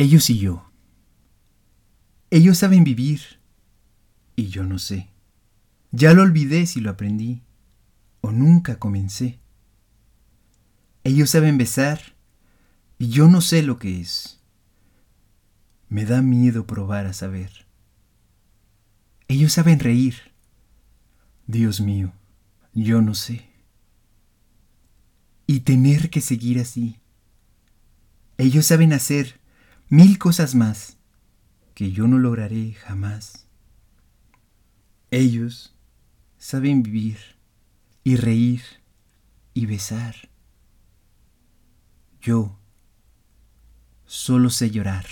Ellos y yo. Ellos saben vivir y yo no sé. Ya lo olvidé si lo aprendí o nunca comencé. Ellos saben besar y yo no sé lo que es. Me da miedo probar a saber. Ellos saben reír. Dios mío, yo no sé. Y tener que seguir así. Ellos saben hacer mil cosas más que yo no lograré jamás. Ellos saben vivir y reír y besar. Yo solo sé llorar.